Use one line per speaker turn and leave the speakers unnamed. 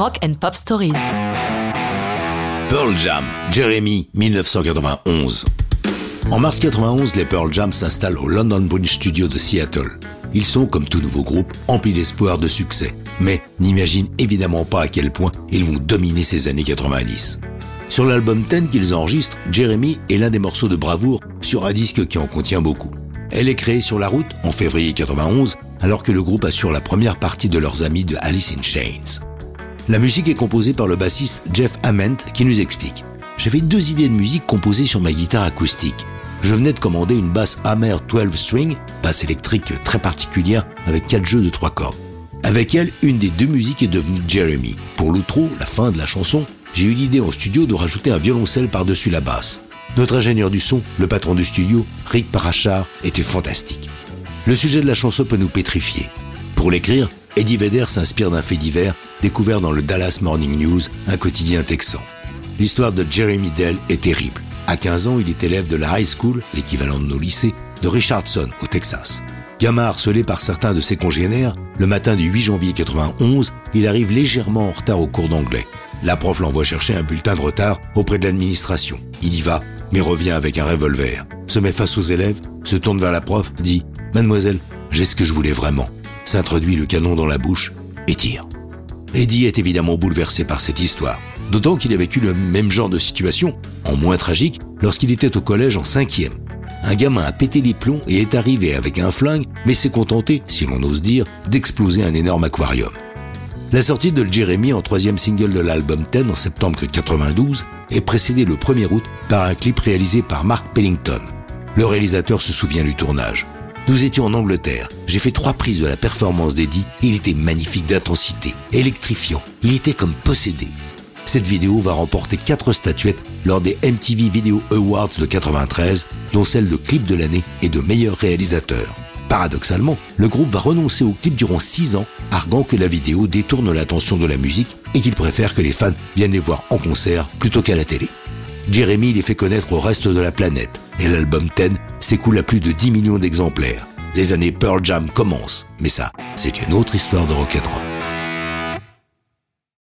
Rock and Pop Stories.
Pearl Jam, Jeremy, 1991. En mars 91, les Pearl Jam s'installent au London Bridge Studio de Seattle. Ils sont, comme tout nouveau groupe, emplis d'espoir de succès, mais n'imaginent évidemment pas à quel point ils vont dominer ces années 90. Sur l'album 10 qu'ils enregistrent, Jeremy est l'un des morceaux de bravoure sur un disque qui en contient beaucoup. Elle est créée sur la route en février 91, alors que le groupe assure la première partie de leurs amis de Alice in Chains. La musique est composée par le bassiste Jeff Ament qui nous explique. J'avais deux idées de musique composées sur ma guitare acoustique. Je venais de commander une basse Hammer 12 string, basse électrique très particulière avec quatre jeux de trois cordes. Avec elle, une des deux musiques est devenue Jeremy. Pour l'outro, la fin de la chanson, j'ai eu l'idée en studio de rajouter un violoncelle par-dessus la basse. Notre ingénieur du son, le patron du studio, Rick Parachar, était fantastique. Le sujet de la chanson peut nous pétrifier. Pour l'écrire, Eddie Vedder s'inspire d'un fait divers découvert dans le Dallas Morning News, un quotidien texan. L'histoire de Jeremy Dell est terrible. À 15 ans, il est élève de la high school, l'équivalent de nos lycées, de Richardson, au Texas. Gamin harcelé par certains de ses congénères, le matin du 8 janvier 91, il arrive légèrement en retard au cours d'anglais. La prof l'envoie chercher un bulletin de retard auprès de l'administration. Il y va, mais revient avec un revolver. Se met face aux élèves, se tourne vers la prof, dit Mademoiselle, j'ai ce que je voulais vraiment. S'introduit le canon dans la bouche et tire. Eddie est évidemment bouleversé par cette histoire, d'autant qu'il a vécu le même genre de situation, en moins tragique, lorsqu'il était au collège en cinquième. Un gamin a pété les plombs et est arrivé avec un flingue, mais s'est contenté, si l'on ose dire, d'exploser un énorme aquarium. La sortie de Jeremy en troisième single de l'album 10 en septembre 92 est précédée le 1er août par un clip réalisé par Mark Pellington. Le réalisateur se souvient du tournage. Nous étions en Angleterre. J'ai fait trois prises de la performance d'Eddie. Il était magnifique d'intensité, électrifiant. Il était comme possédé. Cette vidéo va remporter quatre statuettes lors des MTV Video Awards de 93, dont celle de clip de l'année et de meilleur réalisateur. Paradoxalement, le groupe va renoncer au clip durant 6 ans, arguant que la vidéo détourne l'attention de la musique et qu'il préfère que les fans viennent les voir en concert plutôt qu'à la télé. Jeremy les fait connaître au reste de la planète et l'album 10 s'écoule à plus de 10 millions d'exemplaires. Les années Pearl Jam commencent, mais ça, c'est une autre histoire de rock'n'roll.